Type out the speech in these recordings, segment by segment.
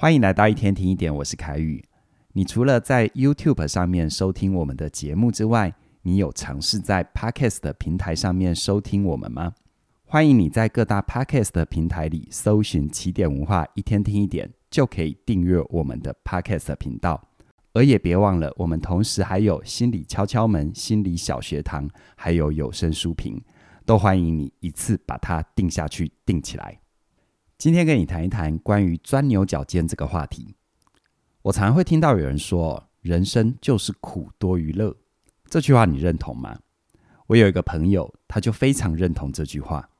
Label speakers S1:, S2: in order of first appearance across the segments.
S1: 欢迎来到一天听一点，我是凯宇。你除了在 YouTube 上面收听我们的节目之外，你有尝试在 Podcast 的平台上面收听我们吗？欢迎你在各大 Podcast 的平台里搜寻“起点文化一天听一点”，就可以订阅我们的 Podcast 频道。而也别忘了，我们同时还有心理敲敲门、心理小学堂，还有有声书评，都欢迎你一次把它定下去、定起来。今天跟你谈一谈关于钻牛角尖这个话题。我常常会听到有人说：“人生就是苦多于乐。”这句话你认同吗？我有一个朋友，他就非常认同这句话。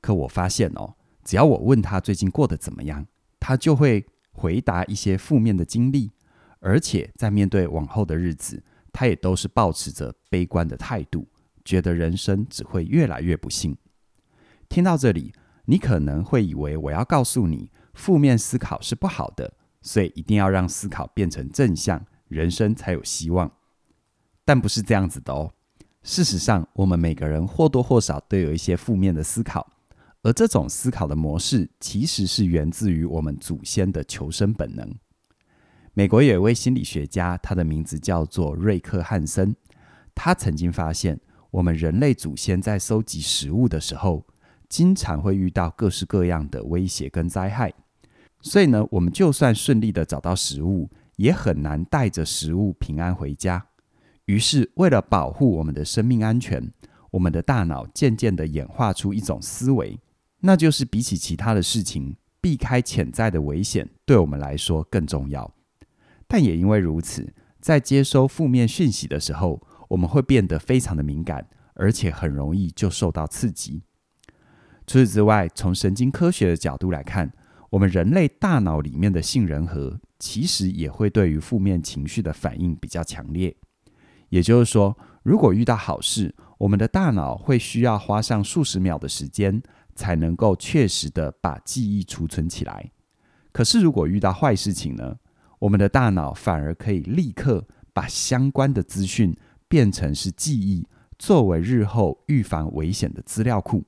S1: 可我发现哦，只要我问他最近过得怎么样，他就会回答一些负面的经历。而且在面对往后的日子，他也都是保持着悲观的态度，觉得人生只会越来越不幸。听到这里，你可能会以为我要告诉你，负面思考是不好的，所以一定要让思考变成正向，人生才有希望。但不是这样子的哦。事实上，我们每个人或多或少都有一些负面的思考，而这种思考的模式，其实是源自于我们祖先的求生本能。美国有一位心理学家，他的名字叫做瑞克汉森。他曾经发现，我们人类祖先在搜集食物的时候，经常会遇到各式各样的威胁跟灾害。所以呢，我们就算顺利的找到食物，也很难带着食物平安回家。于是，为了保护我们的生命安全，我们的大脑渐渐的演化出一种思维，那就是比起其他的事情，避开潜在的危险，对我们来说更重要。但也因为如此，在接收负面讯息的时候，我们会变得非常的敏感，而且很容易就受到刺激。除此之外，从神经科学的角度来看，我们人类大脑里面的杏仁核其实也会对于负面情绪的反应比较强烈。也就是说，如果遇到好事，我们的大脑会需要花上数十秒的时间，才能够确实的把记忆储存起来。可是如果遇到坏事情呢？我们的大脑反而可以立刻把相关的资讯变成是记忆，作为日后预防危险的资料库。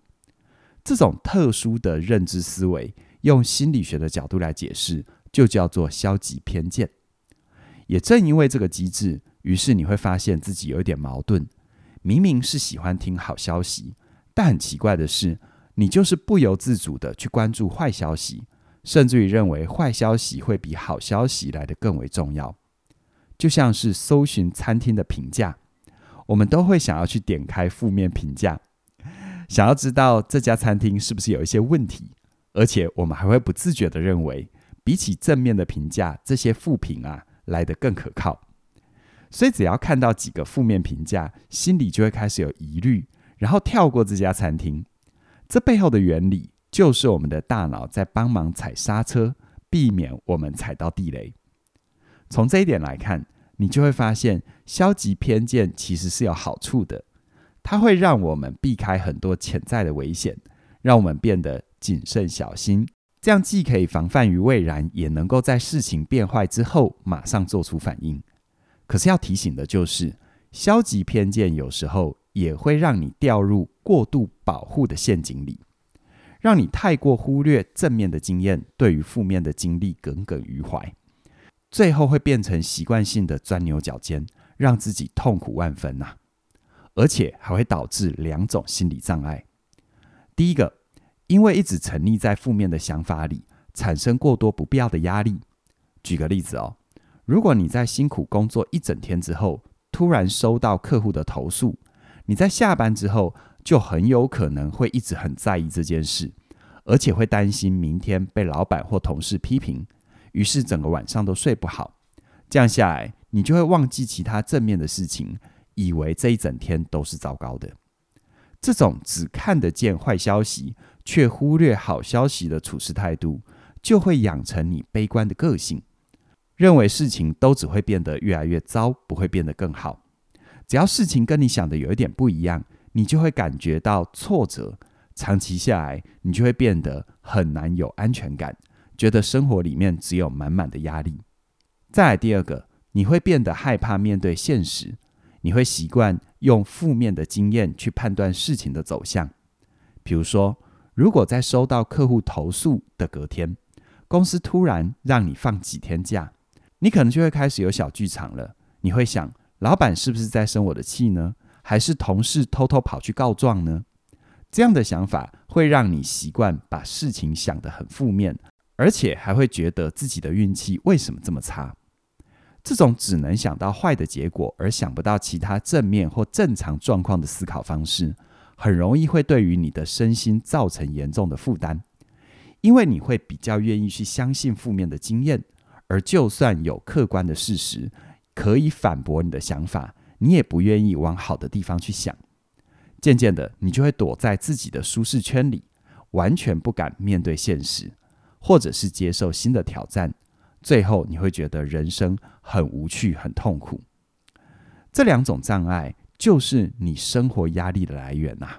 S1: 这种特殊的认知思维，用心理学的角度来解释，就叫做消极偏见。也正因为这个机制，于是你会发现自己有一点矛盾：明明是喜欢听好消息，但很奇怪的是，你就是不由自主的去关注坏消息。甚至于认为坏消息会比好消息来得更为重要，就像是搜寻餐厅的评价，我们都会想要去点开负面评价，想要知道这家餐厅是不是有一些问题，而且我们还会不自觉地认为，比起正面的评价，这些负评啊来得更可靠。所以只要看到几个负面评价，心里就会开始有疑虑，然后跳过这家餐厅。这背后的原理，就是我们的大脑在帮忙踩刹车，避免我们踩到地雷。从这一点来看，你就会发现，消极偏见其实是有好处的。它会让我们避开很多潜在的危险，让我们变得谨慎小心。这样既可以防范于未然，也能够在事情变坏之后马上做出反应。可是要提醒的就是，消极偏见有时候也会让你掉入过度保护的陷阱里。让你太过忽略正面的经验，对于负面的经历耿耿于怀，最后会变成习惯性的钻牛角尖，让自己痛苦万分呐、而且还会导致两种心理障碍。第一个，因为一直沉溺在负面的想法里，产生过多不必要的压力。举个例子哦，如果你在辛苦工作一整天之后，突然收到客户的投诉，你在下班之后，就很有可能会一直很在意这件事，而且会担心明天被老板或同事批评，于是整个晚上都睡不好。这样下来，你就会忘记其他正面的事情，以为这一整天都是糟糕的。这种只看得见坏消息，却忽略好消息的处事态度，就会养成你悲观的个性，认为事情都只会变得越来越糟，不会变得更好。只要事情跟你想的有一点不一样，你就会感觉到挫折，长期下来，你就会变得很难有安全感，觉得生活里面只有满满的压力。再来第二个，你会变得害怕面对现实，你会习惯用负面的经验去判断事情的走向。比如说，如果在收到客户投诉的隔天，公司突然让你放几天假，你可能就会开始有小剧场了。你会想，老板是不是在生我的气呢？还是同事偷偷跑去告状呢？这样的想法会让你习惯把事情想得很负面，而且还会觉得自己的运气为什么这么差？这种只能想到坏的结果，而想不到其他正面或正常状况的思考方式，很容易会对于你的身心造成严重的负担。因为你会比较愿意去相信负面的经验，而就算有客观的事实可以反驳你的想法，你也不愿意往好的地方去想。渐渐的，你就会躲在自己的舒适圈里，完全不敢面对现实，或者是接受新的挑战。最后，你会觉得人生很无趣、很痛苦。这两种障碍就是你生活压力的来源呐。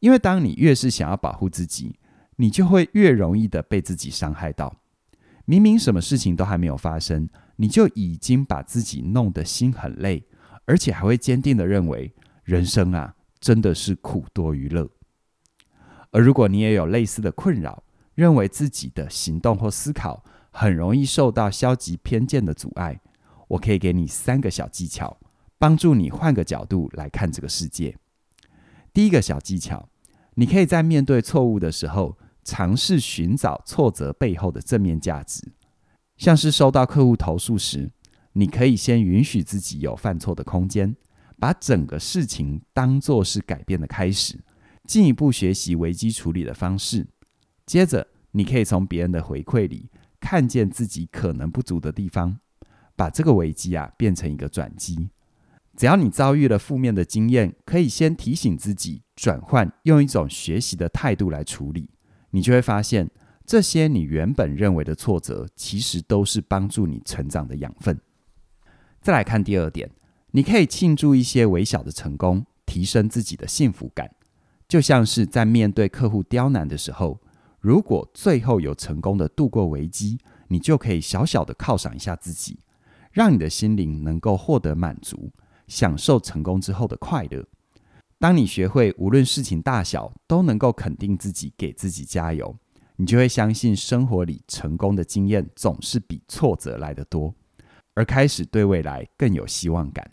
S1: 因为当你越是想要保护自己，你就会越容易的被自己伤害到。明明什么事情都还没有发生，你就已经把自己弄得心很累，而且还会坚定的认为人生啊，真的是苦多于乐。而如果你也有类似的困扰，认为自己的行动或思考很容易受到消极偏见的阻碍，我可以给你三个小技巧，帮助你换个角度来看这个世界。第一个小技巧，你可以在面对错误的时候，尝试寻找挫折背后的正面价值，像是收到客户投诉时，你可以先允许自己有犯错的空间，把整个事情当作是改变的开始，进一步学习危机处理的方式。接着，你可以从别人的回馈里看见自己可能不足的地方，把这个危机啊变成一个转机。只要你遭遇了负面的经验，可以先提醒自己转换，用一种学习的态度来处理。你就会发现，这些你原本认为的挫折，其实都是帮助你成长的养分。再来看第二点，你可以庆祝一些微小的成功，提升自己的幸福感。就像是在面对客户刁难的时候，如果最后有成功的度过危机，你就可以小小的犒赏一下自己，让你的心灵能够获得满足，享受成功之后的快乐。当你学会无论事情大小都能够肯定自己，给自己加油，你就会相信生活里成功的经验总是比挫折来得多，而开始对未来更有希望感。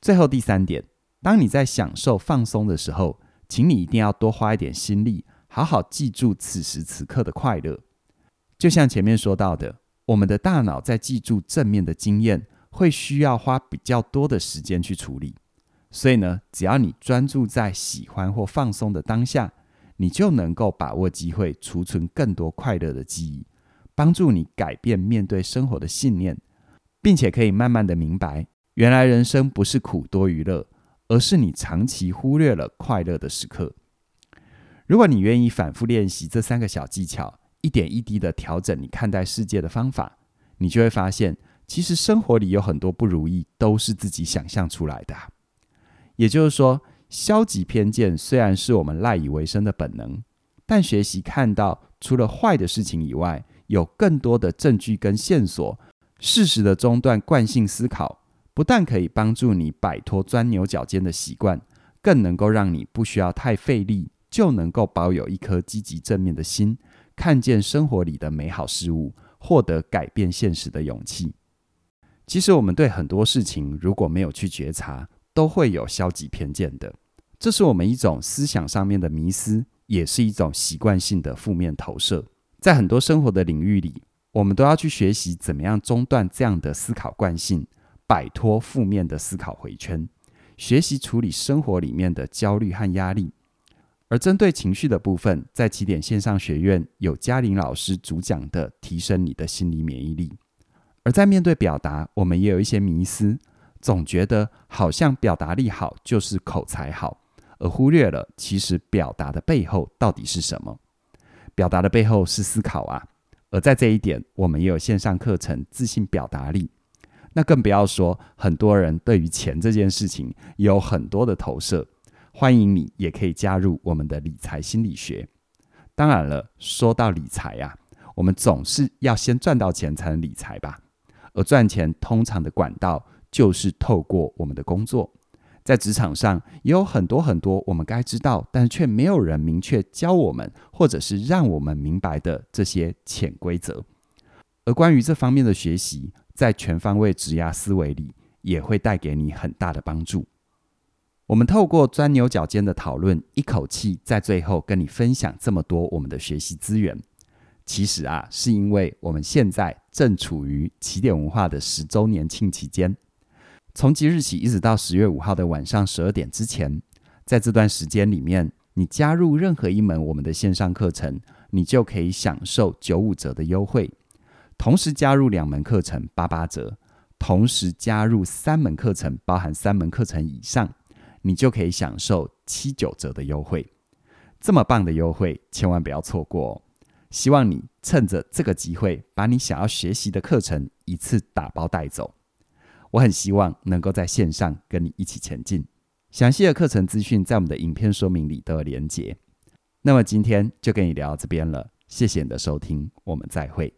S1: 最后第三点，当你在享受放松的时候，请你一定要多花一点心力，好好记住此时此刻的快乐。就像前面说到的，我们的大脑在记住正面的经验，会需要花比较多的时间去处理。所以呢，只要你专注在喜欢或放松的当下，你就能够把握机会，储存更多快乐的记忆，帮助你改变面对生活的信念，并且可以慢慢的明白，原来人生不是苦多于乐，而是你长期忽略了快乐的时刻。如果你愿意反复练习这三个小技巧，一点一滴的调整你看待世界的方法，你就会发现，其实生活里有很多不如意，都是自己想象出来的。也就是说，消极偏见虽然是我们赖以为生的本能，但学习看到除了坏的事情以外，有更多的证据跟线索，适时的中断惯性思考，不但可以帮助你摆脱钻牛角尖的习惯，更能够让你不需要太费力，就能够保有一颗积极正面的心，看见生活里的美好事物，获得改变现实的勇气。其实，我们对很多事情如果没有去觉察，都会有消极偏见的，这是我们一种思想上面的迷思，也是一种习惯性的负面投射。在很多生活的领域里，我们都要去学习怎么样中断这样的思考惯性，摆脱负面的思考回圈，学习处理生活里面的焦虑和压力。而针对情绪的部分，在起点线上学院有嘉玲老师主讲的提升你的心理免疫力。而在面对表达，我们也有一些迷思。总觉得好像表达力好就是口才好，而忽略了其实表达的背后到底是什么？表达的背后是思考啊！而在这一点，我们也有线上课程自信表达力。那更不要说很多人对于钱这件事情有很多的投射。欢迎你也可以加入我们的理财心理学。当然了，说到理财啊，我们总是要先赚到钱才能理财吧？而赚钱通常的管道，就是透过我们的工作，在职场上也有很多很多我们该知道，但却没有人明确教我们，或者是让我们明白的这些潜规则。而关于这方面的学习，在全方位职涯思维里，也会带给你很大的帮助。我们透过钻牛角尖的讨论，一口气在最后跟你分享这么多我们的学习资源。其实啊，是因为我们现在正处于起点文化的十周年庆期间。从即日起一直到十月五号的晚上十二点之前，在这段时间里面，你加入任何一门我们的线上课程，你就可以享受九五折的优惠；同时加入两门课程八八折；同时加入三门课程，包含三门课程以上，你就可以享受七九折的优惠。这么棒的优惠，千万不要错过哦！希望你趁着这个机会，把你想要学习的课程一次打包带走。我很希望能够在线上跟你一起前进。详细的课程资讯在我们的影片说明里都有连结。那么今天就跟你聊到这边了，谢谢你的收听，我们再会。